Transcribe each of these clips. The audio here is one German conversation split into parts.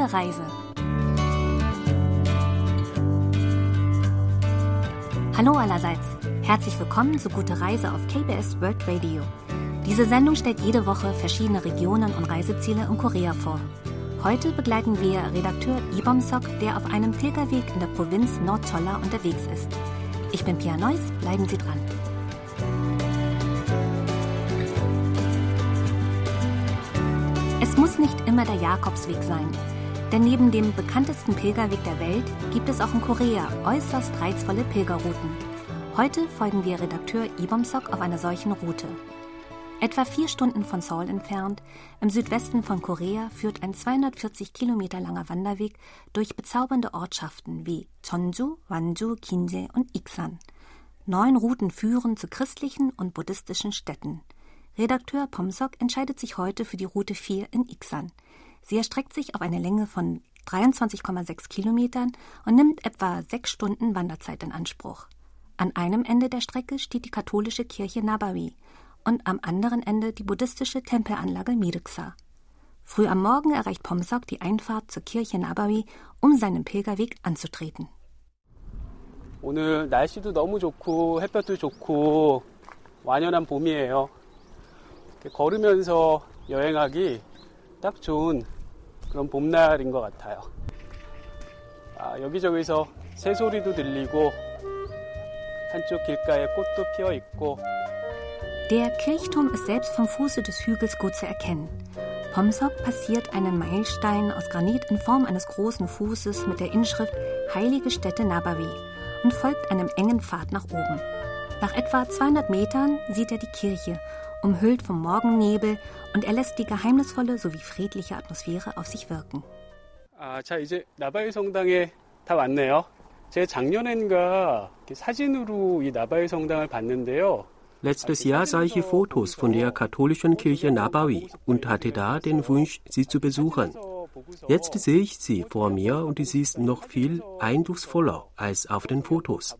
Gute Reise. Hallo allerseits. Herzlich willkommen zu Gute Reise auf KBS World Radio. Diese Sendung stellt jede Woche verschiedene Regionen und Reiseziele in Korea vor. Heute begleiten wir Redakteur Ibom Sok, der auf einem Pilgerweg in der Provinz Nordcholla unterwegs ist. Ich bin Pia Neuss, bleiben Sie dran. Es muss nicht immer der Jakobsweg sein. Denn neben dem bekanntesten Pilgerweg der Welt gibt es auch in Korea äußerst reizvolle Pilgerrouten. Heute folgen wir Redakteur Ibomsok auf einer solchen Route. Etwa vier Stunden von Seoul entfernt, im Südwesten von Korea, führt ein 240 Kilometer langer Wanderweg durch bezaubernde Ortschaften wie Cheonju, Wanju, Kinje und Iksan. Neun Routen führen zu christlichen und buddhistischen Städten. Redakteur Pomsok entscheidet sich heute für die Route 4 in Iksan. Sie erstreckt sich auf eine Länge von 23,6 Kilometern und nimmt etwa sechs Stunden Wanderzeit in Anspruch. An einem Ende der Strecke steht die katholische Kirche Nabawi und am anderen Ende die buddhistische Tempelanlage Miriksa. Früh am Morgen erreicht Pomsok die Einfahrt zur Kirche Nabawi, um seinen Pilgerweg anzutreten. 오늘 날씨도 너무 좋고 햇볕도 좋고 완연한 봄이에요. 걸으면서 여행하기 딱 좋은 그런 봄날인 것 같아요. 아, 여기저기서 새소리도 들리고 한쪽 길가에 꽃도 피어 있고 Der Kirchturm ist selbst vom Fuße des Hügels gut zu erkennen. Pomsok passiert einen Meilenstein aus Granit in Form eines großen Fußes mit der Inschrift Heilige Stätte Nabawi und folgt einem engen Pfad nach oben. Nach etwa 200 Metern sieht er die Kirche, umhüllt vom Morgennebel, und er lässt die geheimnisvolle sowie friedliche Atmosphäre auf sich wirken. 아, 자 이제 나바위 성당에 다 왔네요. 제가 작년엔가 사진으로 이 나바위 성당을 봤는데요. Letztes Jahr sah ich Fotos von der katholischen Kirche Nabawi und hatte da den Wunsch, sie zu besuchen. Jetzt sehe ich sie vor mir und sie ist noch viel eindrucksvoller als auf den Fotos.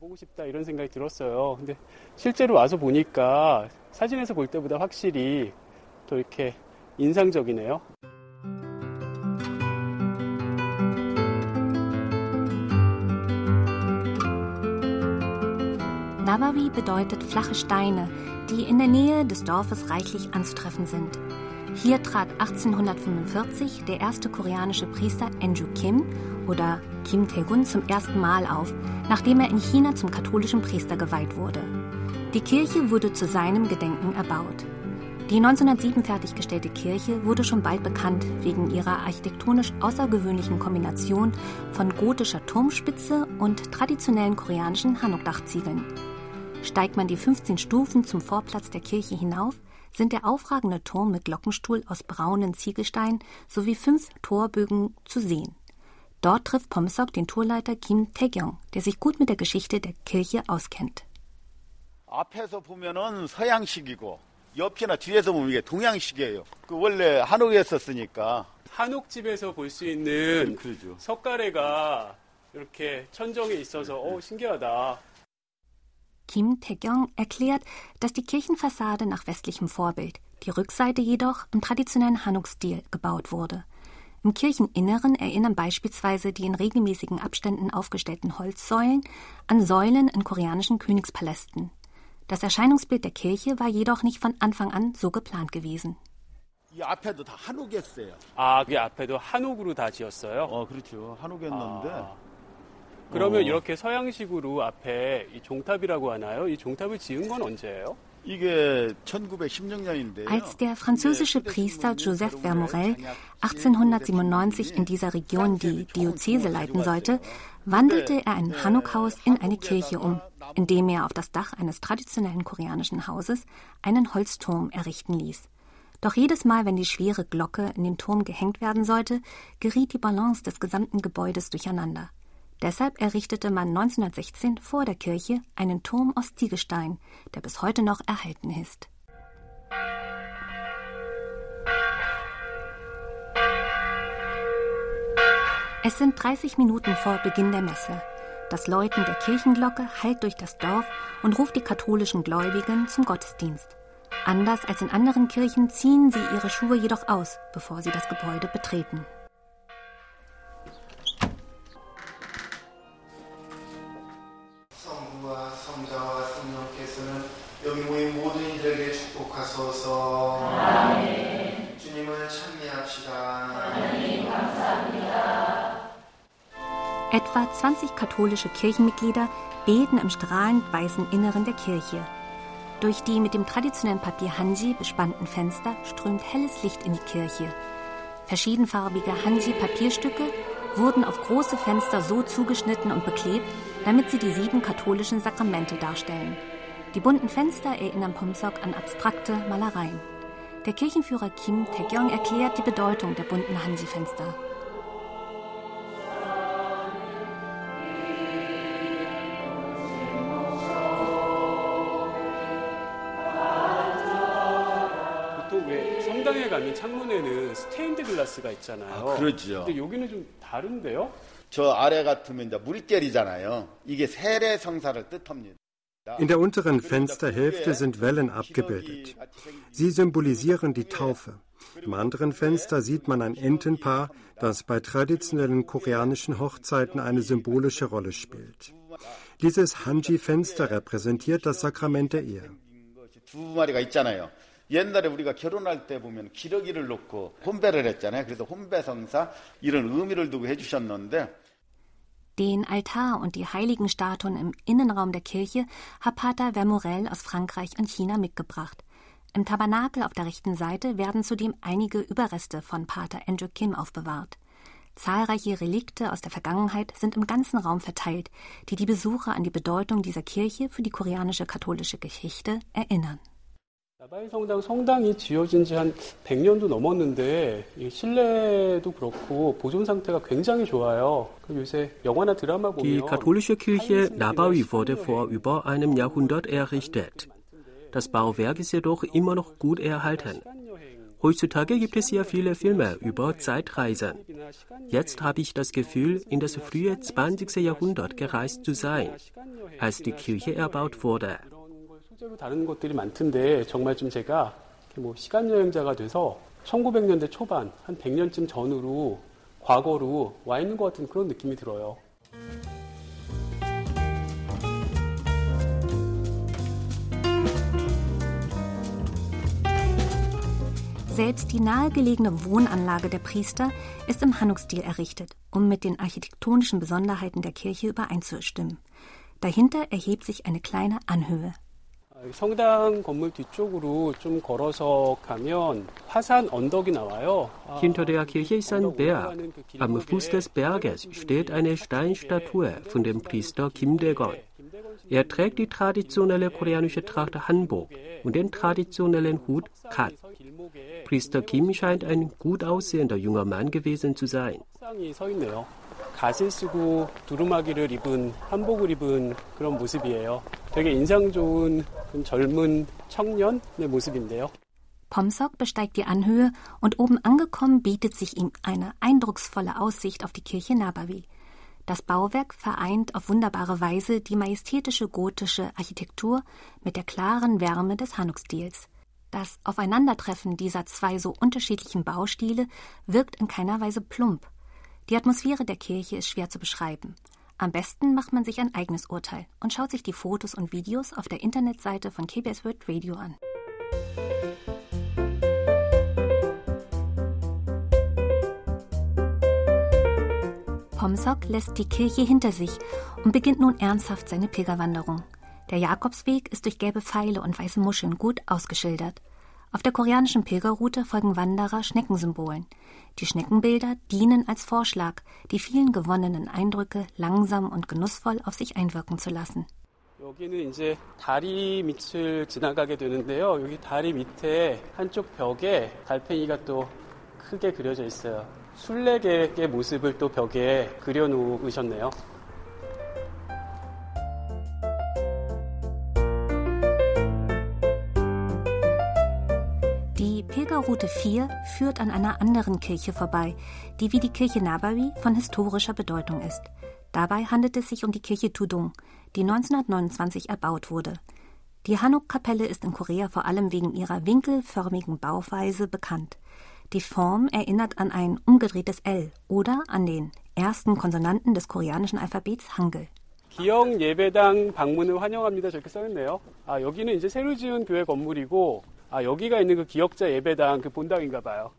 실제로 와서 보니까 사진에서 볼 때보다 확실히 더 이렇게 인상적이네요. Nabawi bedeutet flache Steine, die in der Nähe des Dorfes reichlich anzutreffen sind. Hier trat 1845 der erste koreanische Priester Enju Kim oder Kim Tae-gun zum ersten Mal auf, nachdem er in China zum katholischen Priester geweiht wurde. Die Kirche wurde zu seinem Gedenken erbaut. Die 1907 fertiggestellte Kirche wurde schon bald bekannt wegen ihrer architektonisch außergewöhnlichen Kombination von gotischer Turmspitze und traditionellen koreanischen Hanok-Dachziegeln. Steigt man die 15 Stufen zum Vorplatz der Kirche hinauf, sind der aufragende Turm mit Glockenstuhl aus braunen Ziegelstein sowie fünf Torbögen zu sehen. Dort trifft Pomsok den Tourleiter Kim Taegyong, der sich gut mit der Geschichte der Kirche auskennt. 앞에서 보면은 서양식이고 옆이나 뒤에서 보면 이게 동양식이에요. 그 원래 한옥이었었으니까. 한옥집에서 볼 수 있는 그러죠. 석가래가 이렇게 천정에 있어서 어 신기하다. Kim Taegyong erklärt, dass die Kirchenfassade nach westlichem Vorbild, die Rückseite jedoch im traditionellen Hanuk-Stil gebaut wurde. Im Kircheninneren erinnern beispielsweise die in regelmäßigen Abständen aufgestellten Holzsäulen an Säulen in koreanischen Königspalästen. Das Erscheinungsbild der Kirche war jedoch nicht von Anfang an so geplant gewesen. 이 앞에도 다 한옥이었어요. 아, 그 앞에도 한옥으로 다 지었어요? 어, 그렇죠. 한옥이었는데. 아. 그러면 어. 이렇게 서양식으로 앞에 이 종탑이라고 하나요? 이 종탑을 지은 건 언제예요? 이게 1916년인데요. Als der französische Priester Joseph Vermorel 1897 in dieser Region die Diözese leiten sollte, wandelte er ein Hanukhaus in eine Kirche um, indem er auf das Dach eines traditionellen koreanischen Hauses einen Holzturm errichten ließ. Doch jedes Mal, wenn die schwere Glocke in den Turm gehängt werden sollte, geriet die Balance des gesamten Gebäudes durcheinander. Deshalb errichtete man 1916 vor der Kirche einen Turm aus Ziegelstein, der bis heute noch erhalten ist. Es sind 30 Minuten vor Beginn der Messe. Das Läuten der Kirchenglocke hallt durch das Dorf und ruft die katholischen Gläubigen zum Gottesdienst. Anders als in anderen Kirchen ziehen sie ihre Schuhe jedoch aus, bevor sie das Gebäude betreten. 축복하소서. 아멘. 주님을 찬미합시다. 하나님 감사합니다. Etwa 20 katholische Kirchenmitglieder beten im strahlend weißen Inneren der Kirche. Durch die mit dem traditionellen Papier Hanji bespannten Fenster strömt helles Licht in die Kirche. Verschiedenfarbige Hanji-Papierstücke wurden auf große Fenster so zugeschnitten und beklebt, damit sie die sieben katholischen Sakramente darstellen. Die bunten Fenster erinnern Pomsok an abstrakte Malereien. Der Kirchenführer Kim Taekyong erklärt die Bedeutung der bunten Hansi-Fenster. 성당에 가면 창문에는 스테인드 글라스가 있잖아요. 아, 그렇죠. 근데 여기는 좀 다른데요? 저 아래 같으면 이제 물결이잖아요. 이게 세례 성사를 뜻합니다. In der unteren Fensterhälfte sind Wellen abgebildet. Sie symbolisieren die Taufe. Im anderen Fenster sieht man ein Entenpaar, das bei traditionellen koreanischen Hochzeiten eine symbolische Rolle spielt. Dieses Hanji-Fenster repräsentiert das Sakrament der Ehe. 두 마리가 있잖아요. 옛날에 우리가 결혼할 때 보면 기러기를 놓고 혼배를 했잖아요. 그래서 혼배성사 이런 의미를 두고 해주셨는데 den Altar und die Heiligenstatuen im Innenraum der Kirche hat Pater Vermorel aus Frankreich und China mitgebracht. Im Tabernakel auf der rechten Seite werden zudem einige Überreste von Pater Andrew Kim aufbewahrt. Zahlreiche Relikte aus der Vergangenheit sind im ganzen Raum verteilt, die die Besucher an die Bedeutung dieser Kirche für die koreanische katholische Geschichte erinnern. 나바이 성당 성당이 지어진 지 한 100년도 넘었는데 실내도 그렇고 보존 상태가 굉장히 좋아요. 요새 영화나 드라마 보면 Die katholische Kirche Nabawi wurde vor über einem Jahrhundert errichtet. Das Bauwerk ist jedoch immer noch gut erhalten. Heutzutage gibt es sehr viele Filme über Zeitreisen. Jetzt habe ich das Gefühl, in das frühe 20. Jahrhundert gereist zu sein, als die Kirche erbaut wurde. 소재로 다른 것들이 많던데 정말 좀 제가 뭐 시간 여행자가 돼서 1900년대 초반 한 100년쯤 전으로 과거로 와 있는 것 같은 그런 느낌이 들어요. Selbst die nahegelegene Wohnanlage der Priester ist im Hanuk-Stil errichtet, um mit den architektonischen Besonderheiten der Kirche übereinzustimmen. Dahinter erhebt sich eine kleine Anhöhe. Hinter der Kirche ist ein Berg. Am Fuß des Berges steht eine Steinstatue von dem Priester Kim Dae-gon. Er trägt die traditionelle koreanische Tracht Hanbok und den traditionellen Hut Kat. Priester Kim scheint ein gut aussehender junger Mann gewesen zu sein. 갓을 쓰고 두루마기를 입은 한복을 입은 그런 모습이에요. 되게 인상 좋은 젊은 청년의 모습인데요. Pomsok besteigt die Anhöhe und oben angekommen bietet sich ihm eine eindrucksvolle Aussicht auf die Kirche Nabawi. Das Bauwerk vereint auf wunderbare Weise die majestätische gotische Architektur mit der klaren Wärme des Hanuk-Stils. Das Aufeinandertreffen dieser zwei so unterschiedlichen Baustile wirkt in keiner Weise plump. Die Atmosphäre der Kirche ist schwer zu beschreiben. Am besten macht man sich ein eigenes Urteil und schaut sich die Fotos und Videos auf der Internetseite von KBS World Radio an. Pomsok lässt die Kirche hinter sich und beginnt nun ernsthaft seine Pilgerwanderung. Der Jakobsweg ist durch gelbe Pfeile und weiße Muscheln gut ausgeschildert. Auf der koreanischen Pilgerroute folgen Wanderer Schneckensymbolen. Die Schneckenbilder dienen als Vorschlag, die vielen gewonnenen Eindrücke langsam und genussvoll auf sich einwirken zu lassen. 여기는 이제 다리 밑을 지나가게 되는데요. 여기 다리 밑에 한쪽 벽에 달팽이가 또 크게 그려져 있어요. 순례객의 모습을 또 벽에 그려 놓으셨네요. Pilgerroute 4 führt an einer anderen Kirche vorbei, die wie die Kirche Nabawi von historischer Bedeutung ist. Dabei handelt es sich um die Kirche Tudong, die 1929 erbaut wurde. Die Hanuk-Kapelle ist in Korea vor allem wegen ihrer winkelförmigen Bauweise bekannt. Die Form erinnert an ein umgedrehtes L oder an den ersten Konsonanten des koreanischen Alphabets Hangul. 기영 예배당 방문을 환영합니다. 저렇게 써있네요. 아, 여기는 이제 새로 지은 교회 건물이고, 아, 여기가 있는 그 기억자 예배당 그 본당인가 봐요.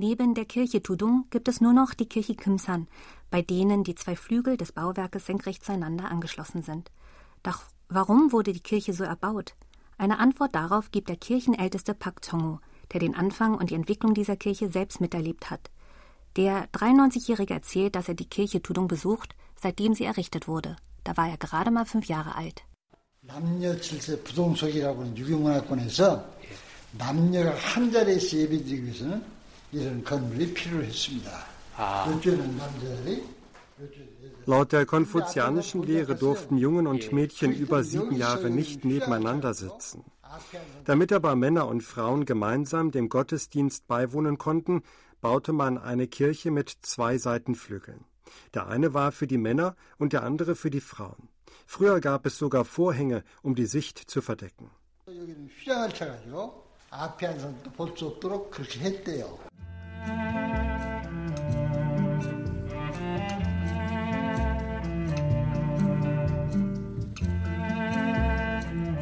Neben der Kirche Tudung gibt es nur noch die Kirche Kimsan, bei denen die zwei Flügel des Bauwerkes senkrecht zueinander angeschlossen sind. Doch warum wurde die Kirche so erbaut? Eine Antwort darauf gibt der Kirchenälteste Pak Tongo, der den Anfang und die Entwicklung dieser Kirche selbst miterlebt hat. Der 93-Jährige erzählt, dass er die Kirche Tudung besucht, seitdem sie errichtet wurde. Da war er gerade mal fünf Jahre alt. 남녀 칠세 부동석이라고 하는 유교문화권에서 남녀가 한 자리에서 예배드리기 위해서는 이런 건물이 필요했습니다. 아. 요즘은 남자들이 Laut der konfuzianischen Lehre durften Jungen und Mädchen über sieben Jahre nicht nebeneinander sitzen. Damit aber Männer und Frauen gemeinsam dem Gottesdienst beiwohnen konnten, baute man eine Kirche mit zwei Seitenflügeln. Der eine war für die Männer und der andere für die Frauen. Früher gab es sogar Vorhänge, um die Sicht zu verdecken.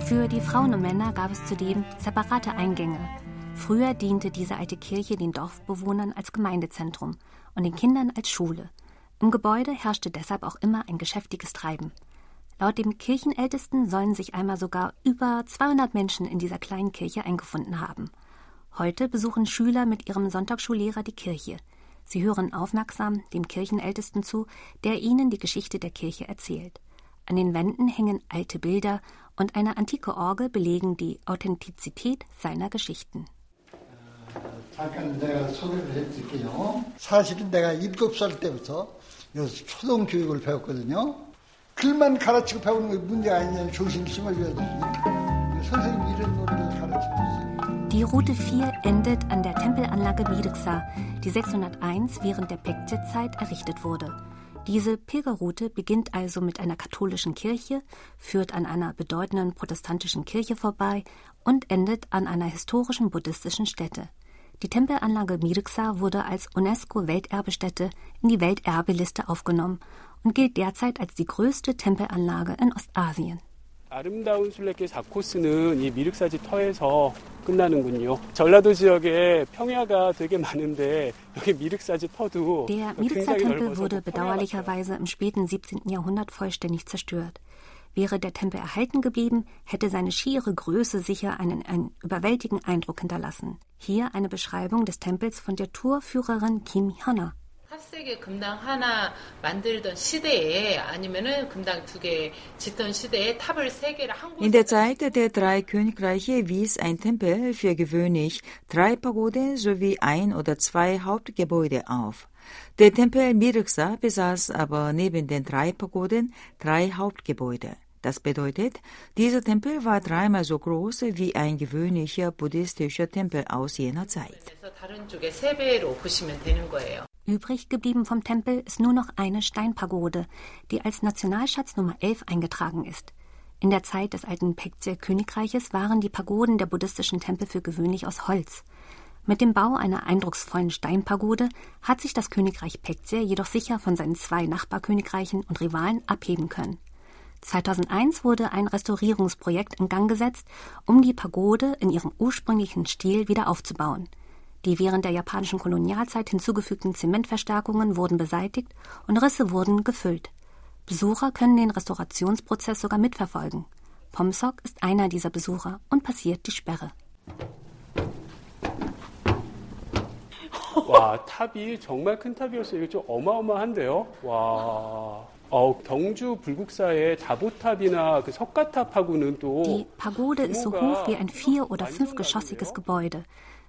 Für die Frauen und Männer gab es zudem separate Eingänge. Früher diente diese alte Kirche den Dorfbewohnern als Gemeindezentrum und den Kindern als Schule. Im Gebäude herrschte deshalb auch immer ein geschäftiges Treiben. Laut dem Kirchenältesten sollen sich einmal sogar über 200 Menschen in dieser kleinen Kirche eingefunden haben. Heute besuchen Schüler mit ihrem Sonntagsschullehrer die Kirche. Sie hören aufmerksam dem Kirchenältesten zu, der ihnen die Geschichte der Kirche erzählt. An den Wänden hängen alte Bilder und eine antike Orgel belegen die Authentizität seiner Geschichten. 잠깐 내가 소개를 해드릴게요. 사실은 내가 일곱 살 때부터 여기서 초등 교육을 배웠거든요. 글만 가르치고 배우는 게 문제가 아니냐 조심심을 줘야지. 선생님 이런 노래를 가르치고 있어요. Die Route 4 endet an der Tempelanlage Mideksa, die 601 während der Pekje-Zeit errichtet wurde. Diese Pilgerroute beginnt also mit einer katholischen Kirche, führt an einer bedeutenden protestantischen Kirche vorbei und endet an einer historischen buddhistischen Stätte. Die Tempelanlage Miriksa wurde als UNESCO-Welterbestätte in die Welterbeliste aufgenommen und gilt derzeit als die größte Tempelanlage in Ostasien. 아름다운 순례길 4코스는 이 미륵사지 터에서 끝나는군요. 전라도 지역에 평야가 되게 많은데 여기 미륵사지 터도 Der Miriksa-Tempel wurde bedauerlicherweise im späten 17. Jahrhundert vollständig zerstört. Wäre der Tempel erhalten geblieben, hätte seine schiere Größe sicher einen, einen überwältigenden Eindruck hinterlassen. Hier eine Beschreibung des Tempels von der Tourführerin Kim Hyuna. 탑색의 금당 하나 만들던 시대에 아니면은 금당 두 개 짓던 시대에 탑을 세 개를 한 In der Zeit der drei Königreiche wies ein Tempel für gewöhnlich drei Pagoden sowie ein oder zwei Hauptgebäude auf. Der Tempel Miriksa besaß aber neben den drei Pagoden drei Hauptgebäude. Das bedeutet, dieser Tempel war dreimal so groß wie ein gewöhnlicher buddhistischer Tempel aus jener Zeit. Übrig geblieben vom Tempel ist nur noch eine Steinpagode, die als Nationalschatz Nummer 11 eingetragen ist. In der Zeit des alten Pekje-Königreiches waren die Pagoden der buddhistischen Tempel für gewöhnlich aus Holz. Mit dem Bau einer eindrucksvollen Steinpagode hat sich das Königreich Pekje jedoch sicher von seinen zwei Nachbarkönigreichen und Rivalen abheben können. 2001 wurde ein Restaurierungsprojekt in Gang gesetzt, um die Pagode in ihrem ursprünglichen Stil wieder aufzubauen – die während der japanischen Kolonialzeit hinzugefügten Zementverstärkungen wurden beseitigt und Risse wurden gefüllt. Besucher können den Restaurationsprozess sogar mitverfolgen. Pomsok ist einer dieser Besucher und passiert die Sperre. 와, 탑이 정말 큰 탑이었어요. 이거 좀 어마어마한데요. 와. 어, 경주 불국사의 다보탑이나 그 석가탑하고는 또 Die Pagode ist so hoch wie ein vier- oder fünfgeschossiges Gebäude.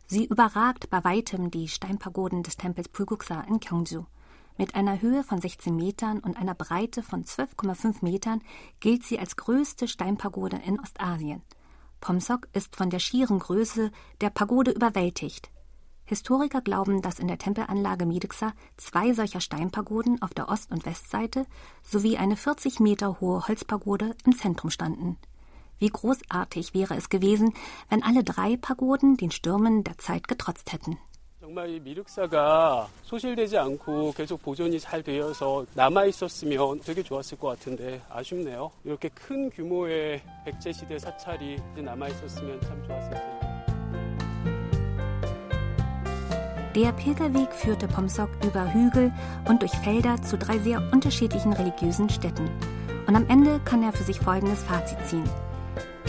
Sie überragt bei weitem die Steinpagoden des Tempels Pulguksa in Gyeongju. Mit einer Höhe von 16 Metern und einer Breite von 12,5 Metern gilt sie als größte Steinpagode in Ostasien. Pomsok ist von der schieren Größe der Pagode überwältigt. Historiker glauben, dass in der Tempelanlage Mideksa zwei solcher Steinpagoden auf der Ost- und Westseite sowie eine 40 Meter hohe Holzpagode im Zentrum standen. Wie großartig wäre es gewesen, wenn alle drei Pagoden den Stürmen der Zeit getrotzt hätten. 정말 이 미륵사가 소실되지 않고 계속 보존이 잘 되어서 남아 있었으면 되게 좋았을 것 같은데 아쉽네요. 이렇게 큰 규모의 백제 시대 사찰이 남아 있었으면 참 좋았을 텐데. Der Pilgerweg führte Pomsok über Hügel und durch Felder zu drei sehr unterschiedlichen religiösen Städten. Und am Ende kann er für sich folgendes Fazit ziehen.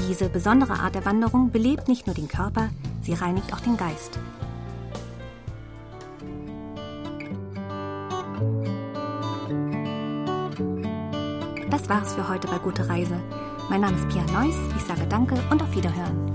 Diese besondere Art der Wanderung belebt nicht nur den Körper, sie reinigt auch den Geist. Das war's für heute bei Gute Reise. Mein Name ist Pia Neuss, ich sage Danke und auf Wiederhören.